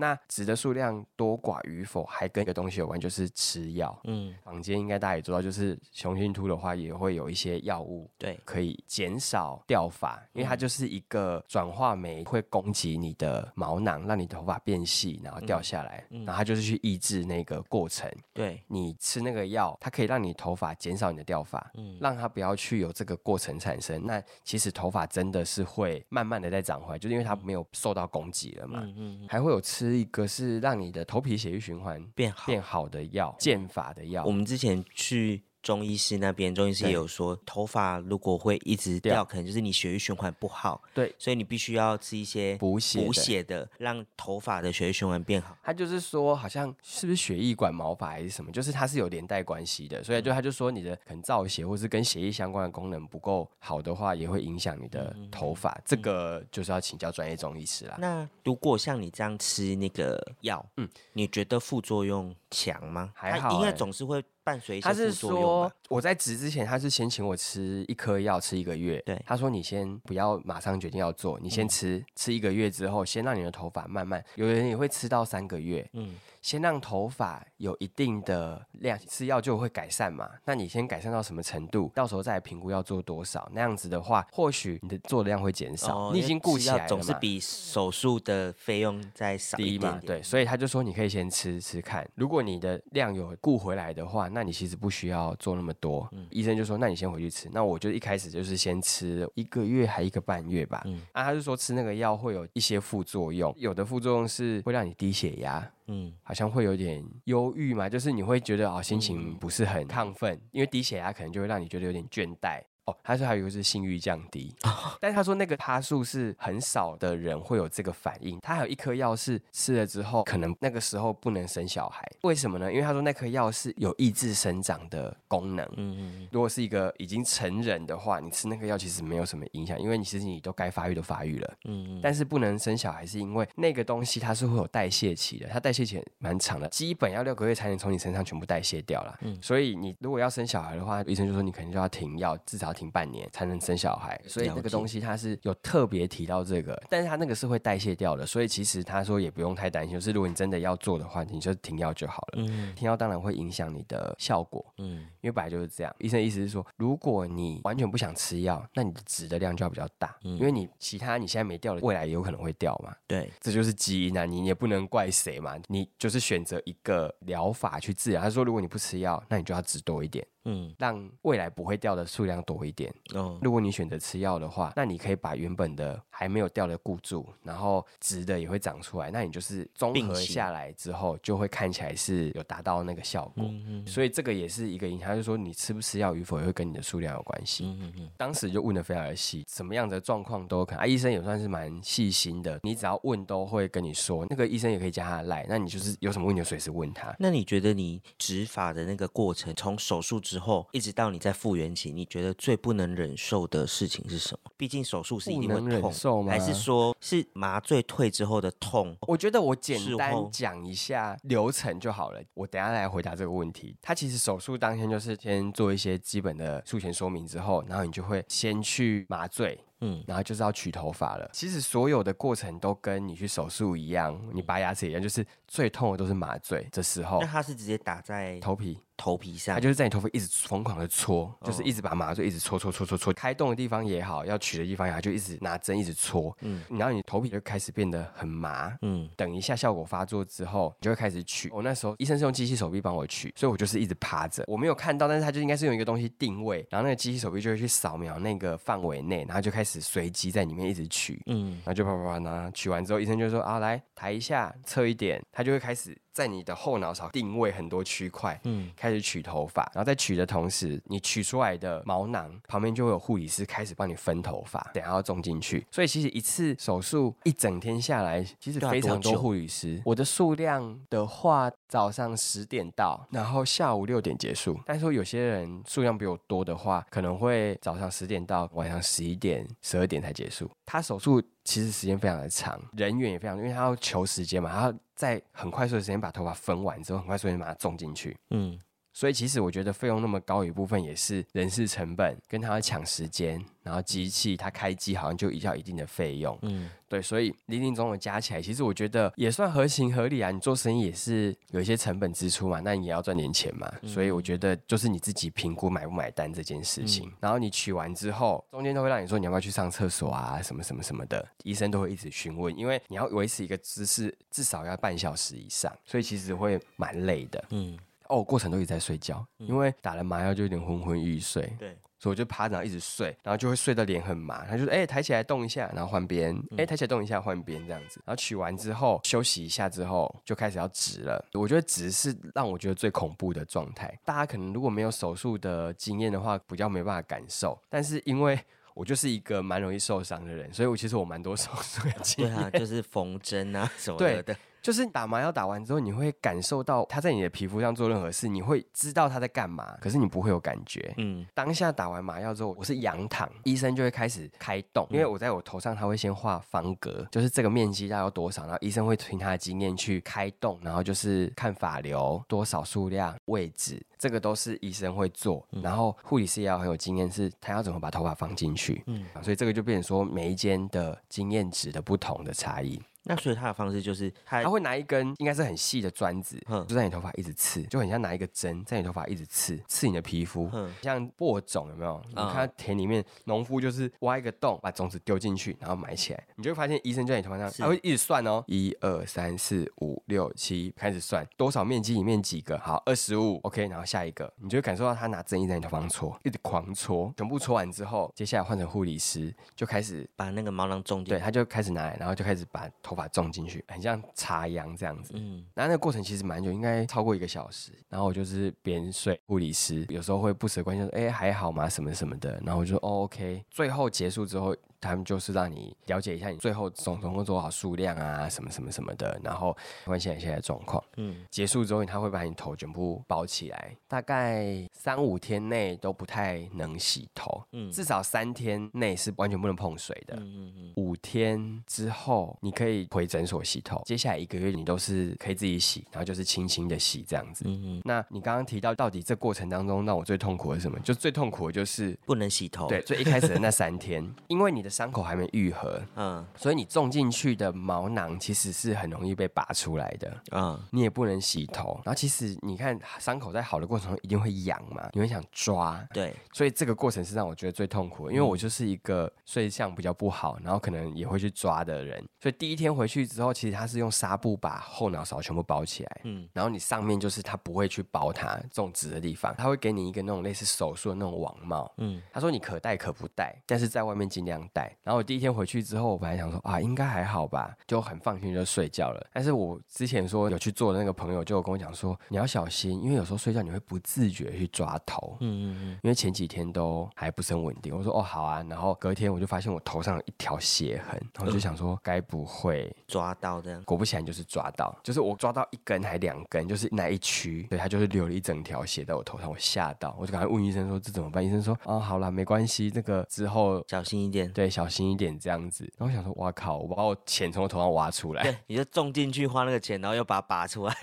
那纸的数量多寡与否，还跟一个东西有关，就是吃药。嗯，坊间应该大家也知道，就是雄性秃的话，也会有一些药物对，可以减少掉发，因为它就是一个转化酶会攻击你的毛囊，让你头发变细，然后掉下来，嗯然后它就是去抑制那个过程。对，你吃那个药，它可以让你头发减少你的掉发，嗯让它不要去有这个过程产生。那其实头发真的是会慢慢的在长回来，就是因为它没有受到攻击了嘛。嗯嗯，还会有吃一个是让你的头皮血液循环变好。变好的药，健法的药我。们之前去中医师那边，中医师也有说，头发如果会一直掉，可能就是你血液循环不好，对，所以你必须要吃一些补血的。补血的，让头发的血液循环变好。他就是说，好像是不是血液管毛发还是什么，就是它是有连带关系的，所以就他就说你的可能造血或是跟血液相关的功能不够好的话，也会影响你的头发。这个就是要请教专业中医师啦。那如果像你这样吃那个药，嗯。嗯，你觉得副作用强吗？还好欸。总是会伴伴随一些他是副作用说？我在植之前，他是先请我吃一颗药，吃一个月。对他说你先不要马上决定要做，你先吃，吃一个月之后，先让你的头发慢慢，有人也会吃到三个月，嗯，先让头发有一定的量，吃药就会改善嘛。那你先改善到什么程度，到时候再来评估要做多少。那样子的话，或许你的做的量会减少，哦你已经顾起来了嘛。总是比手术的费用再少低一点点，，嘛对，所以他就说你可以先吃吃看，如果你的量有顾回来的话，那你其实不需要做那么多。嗯医生就说，那你先回去吃。那我就一开始就是先吃一个月还一个半月吧。嗯啊，他就说吃那个药会有一些副作用，有的副作用是会让你低血压。嗯，好像会有点忧郁嘛，就是你会觉得哦，心嗯。情不是很亢奋，因为低血压可能就会让你觉得有点倦怠。哦，他说还有一个是性欲降低，但是他说那个趴数是很少的人会有这个反应。他还有一颗药是吃了之后，可能那个时候不能生小孩，为什么呢？因为他说那颗药是有抑制生长的功能。嗯嗯如果是一个已经成人的话，你吃那个药其实没有什么影响，因为你其实你都该发育都发育了。嗯嗯，但是不能生小孩，是因为那个东西它是会有代谢期的，它代谢期蛮长的，基本要六个月才能从你身上全部代谢掉了。嗯所以你如果要生小孩的话，医生就说你可能就要停药，至少要停半年才能生小孩。所以那个东西它是有特别提到这个，但是它那个是会代谢掉的，所以其实他说也不用太担心，就是如果你真的要做的话，你就停药就好了。嗯停药当然会影响你的效果，嗯因为本来就是这样。医生的意思是说，如果你完全不想吃药，那你的值的量就要比较大，嗯因为你其他你现在没掉的，未来也有可能会掉嘛。对，这就是基因啊，你也不能怪谁嘛，你就是选择一个疗法去治疗。他说，如果你不吃药，那你就要吃多一点，嗯让未来不会掉的数量多一点。嗯如果你选择吃药的话，那你可以把原本的还没有掉的固住，然后直的也会长出来，那你就是综合下来之后，就会看起来是有达到那个效果。嗯嗯所以这个也是一个影响，就是说你吃不吃药与否也会跟你的数量有关系。嗯嗯嗯，当时就问的非常的细，什么样的状况都有可能。啊，医生也算是蛮细心的，你只要问都会跟你说。那个医生也可以加他的赖，那你就是有什么问题就随时问他。那你觉得你植发的那个过程，从手术之后一直到你在复原期，你觉得最不能忍受的事情是什么？毕竟手术是一定会痛，受吗还是说是麻醉退之后的痛？我觉得我简单讲一下流程就好了。我等下来回答这个问题。他其实手术当天就是先做一些基本的术前说明之后，然后你就会先去麻醉，嗯然后就是要取头发了。其实所有的过程都跟你去手术一样，你拔牙齿一样，就是最痛的都是麻醉这时候那它是直接打在头皮。头皮上它，就是在你头发一直疯狂的搓，就是哦一直把麻醉一直搓搓搓搓搓，开洞的地方也好，要取的地方也好，就一直拿针一直搓，嗯然后你头皮就开始变得很麻。嗯等一下效果发作之后，你就会开始取。我那时候医生是用机器手臂帮我取，所以我就是一直趴着，我没有看到，但是他就应该是用一个东西定位，然后那个机器手臂就会去扫描那个范围内，然后就开始随机在里面一直取。嗯然后就啪啪啪，然后取完之后，医生就说啊，来抬一下，侧一点，他就会开始在你的后脑勺定位很多区块，嗯开始取头发，然后在取的同时，你取出来的毛囊旁边就会有护理师开始帮你分头发，等下要种进去。所以其实一次手术一整天下来，其实非常多护理师。我的数量的话，早上十点到，然后下午六点结束。但是说有些人数量比我多的话，可能会早上十点到晚上十一点、十二点才结束。他手术其实时间非常的长，人员也非常，因为他要求时间嘛，他要在很快速的时间把头发分完之后，很快速的把它种进去。嗯所以其实我觉得费用那么高，一部分也是人事成本，跟他抢时间，然后机器它开机好像就一要一定的费用，嗯对，所以零零总总加起来，其实我觉得也算合情合理啊。你做生意也是有一些成本支出嘛，那你也要赚点钱嘛，所以我觉得就是你自己评估买不买单这件事情。然后你取完之后，中间都会让你说你要不要去上厕所啊，什么什么什么的，医生都会一直询问，因为你要维持一个姿势至少要半小时以上，所以其实会蛮累的。嗯，哦，过程都一直在睡觉，因为打了麻药就有点昏昏欲睡，对，所以我就趴着然后一直睡，然后就会睡到脸很麻。他就说：“哎、抬起来动一下，然后换边，哎、抬起来动一下换边这样子。”然后取完之后休息一下之后，就开始要植了。我觉得植是让我觉得最恐怖的状态。大家可能如果没有手术的经验的话，比较没办法感受。但是因为我就是一个蛮容易受伤的人，所以我其实我蛮多 手术的经验。对啊，就是缝针啊什么的的，就是打麻药打完之后，你会感受到他在你的皮肤上做任何事，你会知道他在干嘛，可是你不会有感觉。嗯，当下打完麻药之后，我是仰躺，医生就会开始开动，因为我在我头上，他会先画方格，就是这个面积大概有多少，然后医生会凭他的经验去开动，然后就是看法流多少数量、位置，这个都是医生会做。然后护理师也要很有经验，是他要怎么把头发放进去。嗯，所以这个就变成说每一间的经验值的不同的差异。那所以他的方式就是他他会拿一根应该是很细的砖子，嗯就在你头发一直刺，就很像拿一个针在你头发一直刺，刺你的皮肤，嗯像播种有没有？你嗯。看田里面农夫就是挖一个洞，把种子丢进去，然后埋起来，你就会发现医生就在你头发上，是他会一直算哦，一二三四五六七，开始算多少面积里面几个，好，二十五，OK，然后下一个，你就会感受到他拿针一直在你头发上戳，一直狂戳，全部戳完之后，接下来换成护理师就开始把那个毛囊种进对，去。他就开始拿来，然后就开始把头发种进去，很像插秧这样子。嗯，然后那个过程其实蛮久，应该超过一个小时。然后我就是边睡，护理师有时候会不舍关心说：“哎，还好吗？什么什么的。”然后我就哦 OK。最后结束之后，他们就是让你了解一下你最后总总共多少数量啊，什么什么什么的，然后关心你现在状况。嗯，结束之后，他会把你头全部包起来，大概三五天内都不太能洗头，嗯至少三天内是完全不能碰水的。嗯嗯嗯，五天之后，你可以回诊所洗头。接下来一个月，你都是可以自己洗，然后就是轻轻的洗这样子。嗯嗯，那你刚刚提到，到底这过程当中让我最痛苦的是什么？就最痛苦的就是，不能洗头。对，，最一开始的那三天，因为你的伤口还没愈合，嗯。所以你种进去的毛囊其实是很容易被拔出来的。嗯，你也不能洗头，然后其实你看伤口在好的过程中一定会痒嘛，你会想抓，对，所以这个过程是让我觉得最痛苦的，因为我就是一个睡相比较不好，然后可能也会去抓的人，所以第一天回去之后，其实他是用纱布把后脑勺全部包起来，嗯。然后你上面就是他不会去包它种植的地方，他会给你一个那种类似手术的那种网帽，嗯。他说你可戴可不戴，但是在外面尽量戴。然后我第一天回去之后，我本来想说啊，应该还好吧，就很放心就睡觉了。但是我之前说有去做的那个朋友就有跟我讲说，你要小心，因为有时候睡觉你会不自觉去抓头。嗯嗯嗯因为前几天都还不是很稳定，我说哦好啊，然后隔天我就发现我头上有一条血痕，然后我就想说该不会嗯，抓到这样。果不其然就是抓到，就是我抓到一根还两根，就是那一区，对，它就是流了一整条血在我头上，我吓到，我就赶快问医生说这怎么办？医生说哦好啦，没关系，这个之后小心一点。对小心一点这样子。然后想说哇靠，我把我钱从我头上挖出来，你就种进去花那个钱，然后又把它拔出来。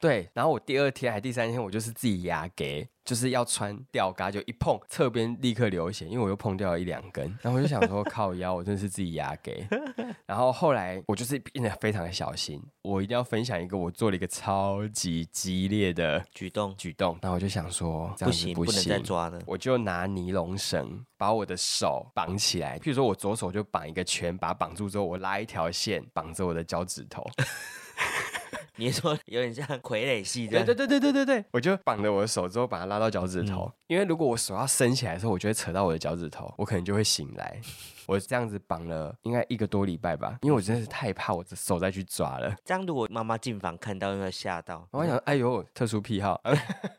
对，然后我第二天还第三天我就是自己牙给。就是要穿吊嘎，就一碰侧边立刻流血，因为我又碰掉了一两根，然后我就想说 靠腰，我真的是自己牙给。然后后来我就是变得非常的小心，我一定要分享一个我做了一个超级激烈的举动举动，然后我就想说这不行，不不能再行，抓了。我就拿尼龙绳把我的手绑起来，譬如说我左手就绑一个圈，把它绑住之后，我拉一条线绑着我的脚趾头，你说有点像傀儡戏这样？对对对对对对对，我就绑着我的手之后把它拉到脚趾头，因为如果我手要伸起来的时候，我就会扯到我的脚趾头，我可能就会醒来。我这样子绑了应该一个多礼拜吧，因为我真的是太怕我的手再去抓了。这样如果妈妈进房看到，有没有吓到？我想，哎呦，特殊癖好，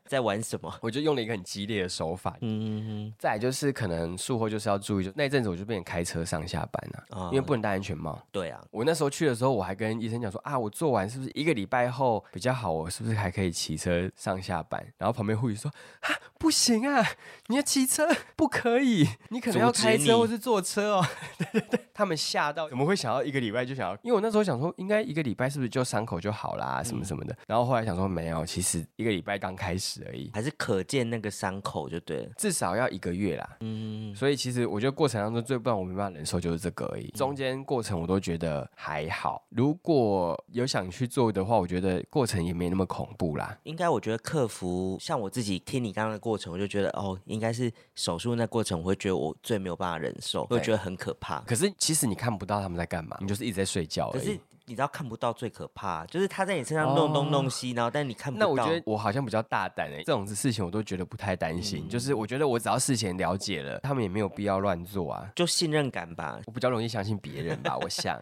在玩什么？我就用了一个很激烈的手法。嗯再来就是可能术后就是要注意，就那一阵子我就变成开车上下班了、啊因为不能戴安全帽。对啊，我那时候去的时候，我还跟医生讲说啊，我做完是不是一个礼拜后比较好？我是不是还可以骑车上下班？然后旁边护士说啊，不行啊，你要骑车不可以，你可能要开车或是坐车哦。对对对，他们吓到，怎么会想要一个礼拜就想要？因为我那时候想说，应该一个礼拜是不是就伤口就好啦，什么什么的。然后后来想说没有，其实一个礼拜刚开始而已，还是可见那个伤口就对了。至少要一个月啦。嗯，所以其实我觉得过程当中最不让我没办法忍受就是这个而已，中间过程我都觉得还好。如果有想去做的话，我觉得过程也没那么恐怖啦。应该我觉得克服，像我自己听你刚刚的过程，我就觉得哦，应该是手术那过程，我会觉得我最没有办法忍受，我会觉得很可怕。可是其实你看不到他们在干嘛，你就是一直在睡觉。可是你知道看不到最可怕，就是他在你身上弄东弄西，然后但你看不到。那我觉得我好像比较大胆诶、这种事情我都觉得不太担心。就是我觉得我只要事前了解了，他们也没有必要乱做啊。就信任感吧。我比较容易相信别人吧，我想。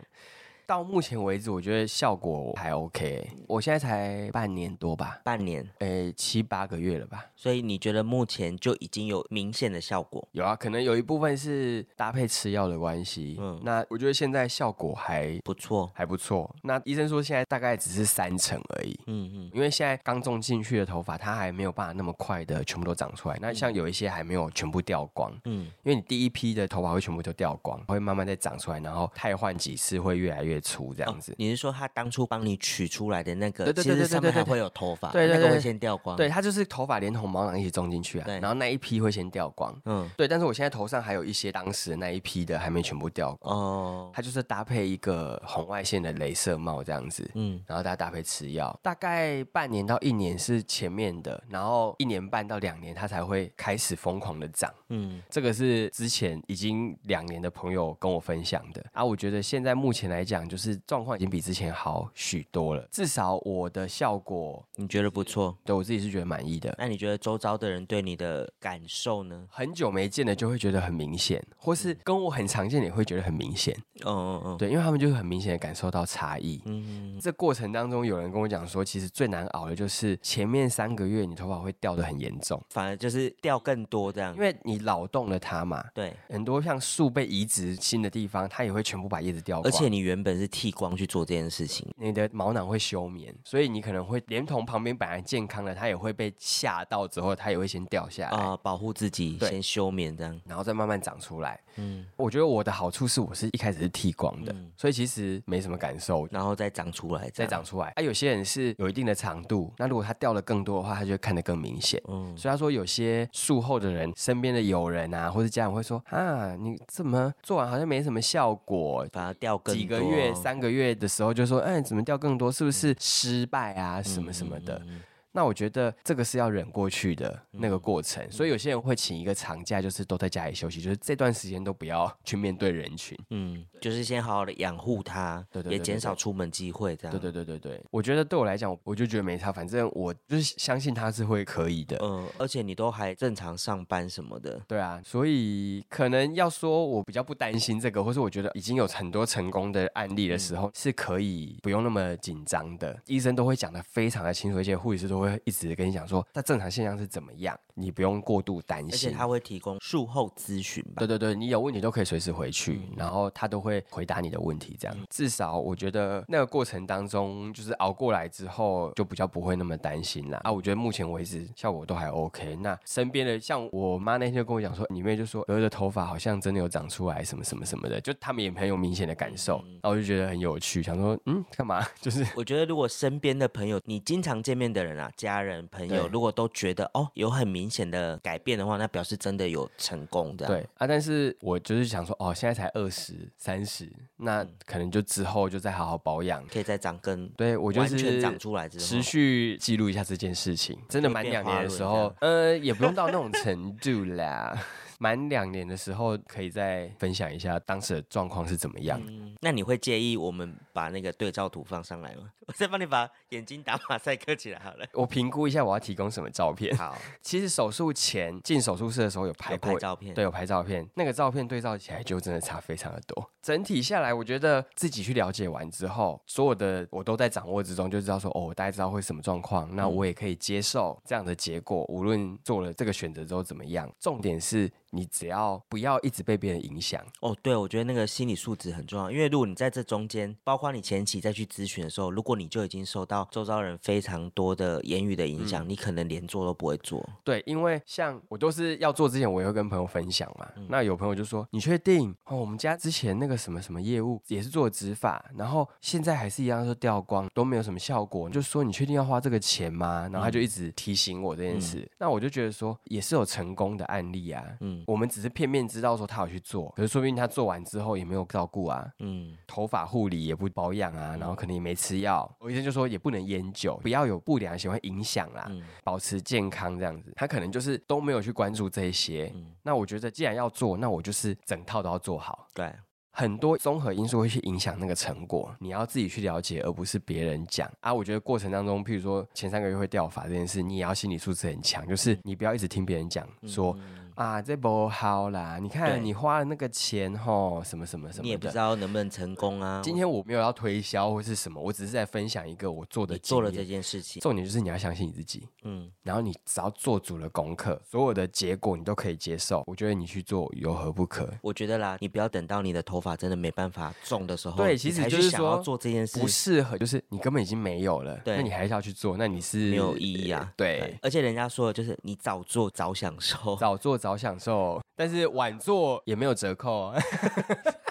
到目前为止，我觉得效果还 OK。我现在才半年多吧，半年，诶，七八个月了吧。所以你觉得目前就已经有明显的效果？有啊，可能有一部分是搭配吃药的关系。嗯嗯，那我觉得现在效果还不错，还不错。那医生说现在大概只是三成而已。嗯嗯，因为现在刚种进去的头发，它还没有办法那么快的全部都长出来。那像有一些还没有全部掉光，嗯因为你第一批的头发会全部都掉光，会慢慢再长出来，然后汰换几次会越来越粗这样子。你是说他当初帮你取出来的那个，对对对其实对对对对上面还会有头发，对对对那个会先掉光。对，，他就是头发连同毛囊一起种进去啊对，然后那一批会先掉光。嗯，对，但是我现在头上还有一些当时的那一批的还没全部掉光，哦，它就是搭配一个红外线的镭射帽这样子。嗯，然后大家搭配吃药，大概半年到一年是前面的，然后一年半到两年它才会开始疯狂的长。嗯，这个是之前已经两年的朋友跟我分享的啊，我觉得现在目前来讲，就是状况已经比之前好许多了，至少我的效果你觉得不错？对我自己是觉得满意的。那你觉得周遭的人对你的感受呢？很久没见的就会觉得很明显，或是跟我很常见的也会觉得很明显，嗯嗯嗯，对，因为他们就是很明显的感受到差异。嗯，这过程当中，有人跟我讲说，其实最难熬的就是前面三个月你头发会掉的很严重，反而就是掉更多这样因。为你扰动了它嘛。对，很多像树被移植新的地方，它也会全部把叶子掉光，而且你原本是剃光去做这件事情，你的毛囊会休眠，所以你可能会连同旁边本来健康的，它也会被吓到之后，它也会先掉下来，啊、保护自己，先休眠这样。然后再慢慢长出来。嗯，我觉得我的好处是我是一开始是剃光的，嗯所以其实没什么感受。然后再长出来，再长。出来，啊，有些人是有一定的长度，那如果它掉的更多的话，他就会看得更明显。嗯，所以他说，有些术后的人，身边的友人啊，或者家人会说啊，你怎么做完好像没什么效果，反而掉更多几个月、三个月的时候就说，哎，怎么掉更多？是不是失败啊？什么什么的。嗯嗯嗯那我觉得这个是要忍过去的那个过嗯程，所以有些人会请一个长假，就是都在家里休息，就是这段时间都不要去面对人群。嗯，就是先好好的养护它，对对对对也减少出门机会，这样。对对对对对，我觉得对我来讲，我就觉得没差，反正我就是相信他是会可以的。嗯，而且你都还正常上班什么的，对啊，所以可能要说我比较不担心这个，或是我觉得已经有很多成功的案例的时候，是可以不用那么紧张的。医生都会讲的非常的清楚，而且护理师都会会一直跟你讲说，那正常现象是怎么样，你不用过度担心而且。他会提供术后咨询吧？对对对，你有问题都可以随时回去，嗯然后他都会回答你的问题，这样至少我觉得那个过程当中，就是熬过来之后，就比较不会那么担心啦。啊，我觉得目前为止效果都还 OK。那身边的像我妈那天就跟我讲说，里面就说儿的头发好像真的有长出来，什么什么什么的，就他们也很有明显的感受，嗯然后我就觉得很有趣，想说嗯干嘛？就是我觉得如果身边的朋友，你经常见面的人啊，家人朋友，如果都觉得哦有很明显的改变的话，那表示真的有成功的。，对啊，但是我就是想说，哦，现在才二十三十，那嗯可能就之后就再好好保养。可以再长根对我就是长出来之后持续记录一下这件事情。真的满两年的时候，呃，也不用到那种程度啦。满两年的时候，可以再分享一下当时的状况是怎么样。嗯，那你会介意我们把那个对照图放上来吗？我再帮你把眼睛打马赛克起来好了。我评估一下我要提供什么照片。好，其实手术前进手术室的时候有拍有过拍照片对，有拍照片。那个照片对照起来就真的差非常的多。整体下来，我觉得自己去了解完之后，所有的我都在掌握之中，就知道说哦，我大概知道会什么状况，那我也可以接受这样的结果。无论做了这个选择之后怎么样，重点是你只要不要一直被别人影响。哦，对，我觉得那个心理素质很重要，因为如果你在这中间，包括你前期再去咨询的时候，如果你就已经受到周遭人非常多的言语的影响，你可能连做都不会做。对，因为像我都是要做之前，我也会跟朋友分享嘛。那有朋友就说：“你确定？哦，我们家之前那个什么什么业务也是做植发，然后现在还是一样说掉光，都没有什么效果。就说你确定要花这个钱吗？”然后他就一直提醒我这件事。那我就觉得说，也是有成功的案例啊。嗯我们只是片面知道说他有去做，可是说不定他做完之后也没有照顾啊。嗯，头发护理也不保养啊，然后可能也没吃药。我医生就说也不能烟酒，不要有不良习惯影响啦，嗯保持健康这样子。他可能就是都没有去关注这一些。嗯那我觉得既然要做，那我就是整套都要做好。对，很多综合因素会去影响那个成果，你要自己去了解，而不是别人讲啊。我觉得过程当中，譬如说前三个月会掉发这件事，你也要心理素质很强，就是你不要一直听别人讲说，啊，这不好啦，你看你花了那个钱吼，什么什么什么，你也不知道能不能成功啊。今天我没有要推销或是什么，我只是在分享一个我做的你做了这。件事情，重点就是你要相信你自己，嗯，然后你只要做足了功课，所有的结果你都可以接受。我觉得你去做有何不可？我觉得啦，你不要等到你的头发真的没办法种的时候，对其实就是说做这件事不适合，就是你根本已经没有了，对那你还是要去做，那你是没有意义啊。对，而且人家说的就是你早做早享受。早做早享受，但是晚做也没有折扣。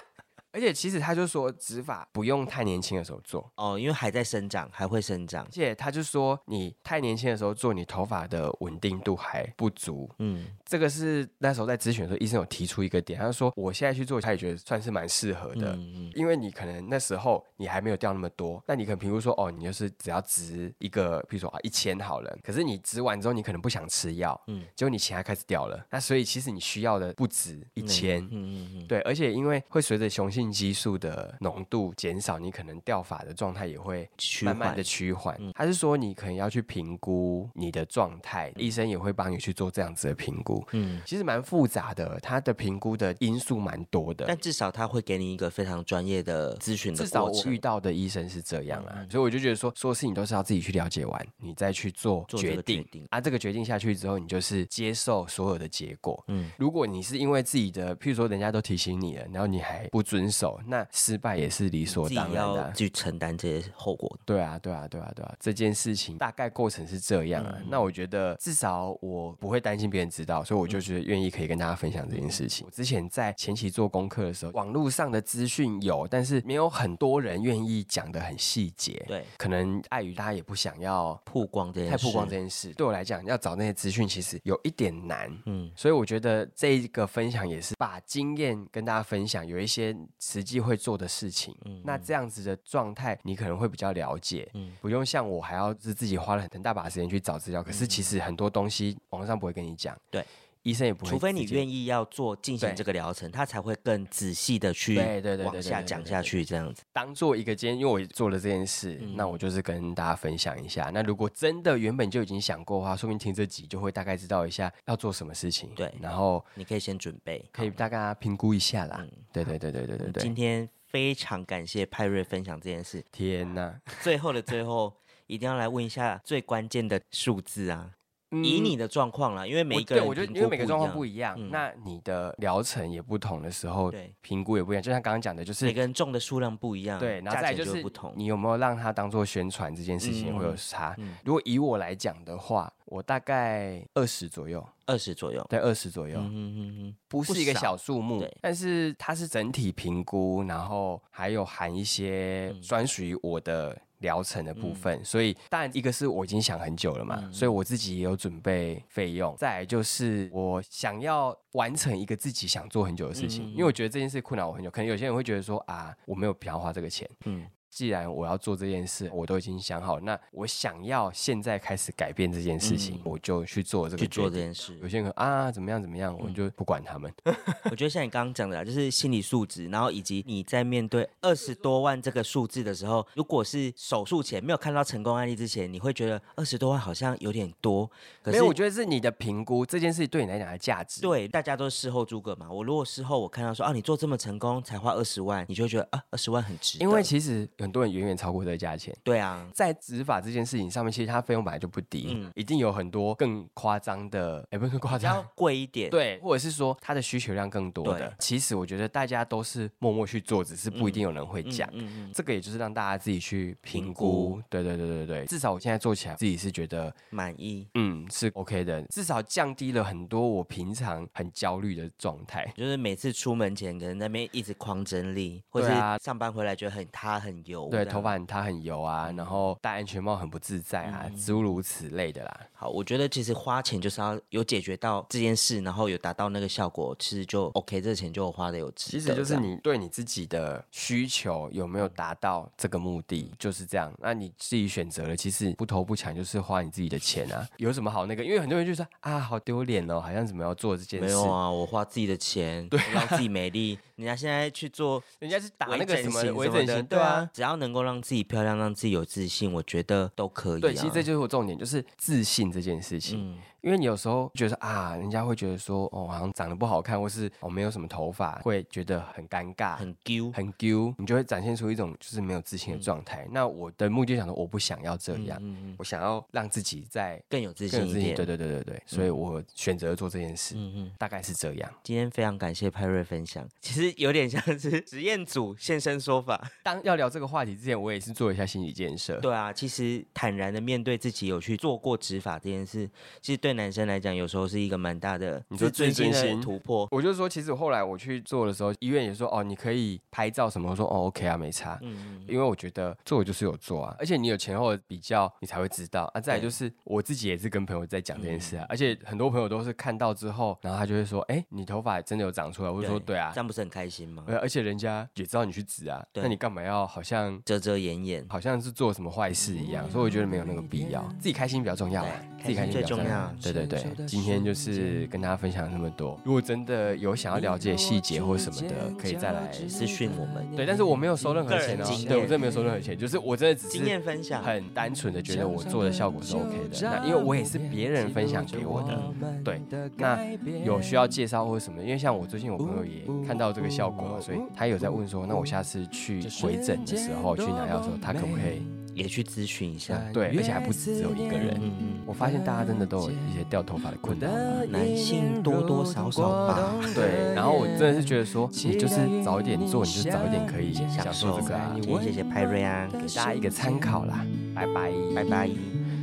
而且其实他就说，植发不用太年轻的时候做，哦，因为还在生长，还会生长而。且他就说，你太年轻的时候做，你头发的稳定度还不足。嗯，这个是那时候在咨询的时候，医生有提出一个点，他就说我现在去做，他也觉得算是蛮适合的。嗯嗯因为你可能那时候你还没有掉那么多，那你可能评估说，哦，你就是只要植一个，比如说啊一千好了，可是你植完之后，你可能不想吃药，嗯嗯，结果你钱还开始掉了，那所以其实你需要的不止一千、嗯嗯嗯，对，而且因为会随着雄性激素的浓度减少，你可能掉发的状态也会慢慢的趋缓。他是说你可能要去评估你的状态，医生也会帮你去做这样子的评估。嗯，其实蛮复杂的，他的评估的因素蛮多的。但至少他会给你一个非常专业的咨询的至少。我遇到的医生是这样啊，所以我就觉得说，所有事情都是要自己去了解完，你再去做决定个决定啊。这个决定下去之后，你就是接受所有的结果。嗯嗯，如果你是因为自己的，譬如说人家都提醒你了，然后你还不遵守，那失败也是理所当然的啊。去承担这些后果。对啊，对啊，对啊，对啊，这件事情大概过程是这样啊。那我觉得至少我不会担心别人知道，所以我就觉得愿意可以跟大家分享这件事情。我之前在前期做功课的时候，网络上的资讯有，但是没有很多人愿意讲的很细节。对，可能碍于大家也不想要曝光这件事，太曝光这件事，对我来讲，要找那些资讯其实有一点难。嗯，所以我觉得这一个分享也是把经验跟大家分享，有一些实际会做的事情。那这样子的状态，你可能会比较了解，嗯不用像我还要是自己花了很大把时间去找资料。可是其实很多东西网络上不会跟你讲，对，医生也不会，除非你愿意。要做进行对这个疗程，他才会更仔细的去对对对对往下讲下去，这样子。当做一个今天，因为我做了这件事，嗯那我就是跟大家分享一下。那如果真的原本就已经想过的话，说明听这集就会大概知道一下要做什么事情。对然后你可以先准备，可以大概评估一下啦。对对对对对对对。今天非常感谢派瑞分享这件事。天哪！最后的最后，一定要来问一下最关键的数字啊！以你的状况啦，因为每一个人对我觉得因为每个状况不一样，嗯那你的疗程也不同的时候，对评估也不一样。就像刚刚讲的，就是每个人中的数量不一样，对，然后再来就是会不同。你有没有让他当做宣传这件事情嗯会有差。嗯如果以我来讲的话，我大概二十左右，二十左右，对二十左右。嗯嗯嗯嗯，不是一个少小数目对，但是它是整体评估，然后还有含一些嗯专属于我的疗程的部分，所以当然一个是我已经想很久了嘛，嗯。所以我自己也有准备费用，再来就是我想要完成一个自己想做很久的事情，因为我觉得这件事困扰我很久，可能有些人会觉得说啊，我没有必要花这个钱，嗯既然我要做这件事，我都已经想好，那我想要现在开始改变这件事情，嗯我就去做这个去做这件事有。些人啊怎么样怎么样，我就不管他们。我觉得像你刚刚讲的啦，就是心理素质，然后以及你在面对二十多万这个数字的时候，如果是手术前没有看到成功案例之前，你会觉得二十多万好像有点多，可是没有，我觉得是你的评估这件事对你来讲的价值。对大家都是事后诸葛嘛。我如果事后我看到说啊，你做这么成功才花二十万，你就会觉得啊，二十万很值。因为其实很多人远远超过这个价钱。对啊，在执法这件事情上面，其实它费用本来就不低，嗯一定有很多更夸张的，哎，不是更夸张，贵一点。对，或者是说它的需求量更多的对。其实我觉得大家都是默默去做，只是不一定有人会嗯，讲。嗯嗯，这个也就是让大家自己去评评估估，对对对对对，至少我现在做起来自己是觉得，满意。嗯，是 OK 的，至少降低了很多我平常很焦虑的状态。就是每次出门前，可能那边一直狂整理，或者上班回来觉得很塌很油。对，头发很塌很油啊，然后戴安全帽很不自在啊，诸如此类的啦。好，我觉得其实花钱就是要有解决到这件事，然后有达到那个效果，其实就 OK，这个钱就花的有值得。其实就是你对你自己的需求有没有达到这个目的，就是这样。那你自己选择了，其实不偷不抢，就是花你自己的钱啊，有什么好那个？因为很多人就说啊，好丢脸哦，好像怎么要做这件事。没有啊，我花自己的钱，对、让自己美丽。人家现在去做人家是打那个什么微整的对啊，只要能够让自己漂亮，让自己有自信，我觉得都可以、啊。对，其实这就是我重点，就是自信这件事情。嗯，因为你有时候觉得啊，人家会觉得说，哦，好像长得不好看，或是哦没有什么头发，会觉得很尴尬、很丢，很丢，你就会展现出一种就是没有自信的状态。那我的目的就想说，我不想要这样，嗯嗯，我想要让自己在更有自信。信一点。对对对对对，所以我选择做这件事，嗯嗯。大概是这样。今天非常感谢派瑞分享，其实有点像是实验组现身说法。当要聊这个话题之前，我也是做一下心理建设。对啊，其实坦然的面对自己有去做过执法这件事，其实对男生来讲，有时候是一个蛮大的你说自尊心的自尊心突破。我就说，其实后来我去做的时候，医院也说，哦，你可以拍照什么，我说哦，OK 啊，没差。嗯嗯因为我觉得做就是有做啊，而且你有前后的比较，你才会知道啊。再来就是我自己也是跟朋友在讲这件事啊，嗯而且很多朋友都是看到之后，然后他就会说，哎，你头发真的有长出来，我就说对啊这，样不是很开心吗？对而且人家也知道你去指啊，那你干嘛要好像遮遮掩掩，好像是做什么坏事一样？所以我觉得没有那个必要，自己开心比较重要啊，自己开心比较重要对对对，今天就是跟大家分享那么多，如果真的有想要了解细节或什么的，可以再来。私讯我们，对，但是我没有收任何钱哦对我真的没有收任何钱，就是我真的只经是验分享。很单纯的觉得我做的效果是 OK 的。那因为我也是别人分享给我的，对。那有需要介绍或什么？因为像我最近我朋友也看到这个效果嘛，所以他有在问说，那我下次去回诊的时候去拿药的时候，他可不可以？也去咨询一下。对，而且还不止只有一个人。嗯嗯，我发现大家真的都有一些掉头发的困扰。男性多多少少吧。对，然后我真的是觉得说，你就是早一点做，你就早一点可以享受这个啊，今天谢谢派瑞安，给大家一个参考啦。拜拜，拜拜。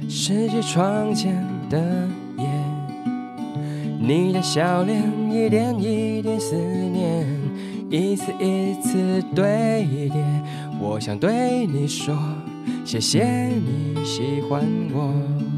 世界窗前的夜，你的笑脸一点一点思念，一次一次堆叠。我想对你说，谢谢你喜欢我。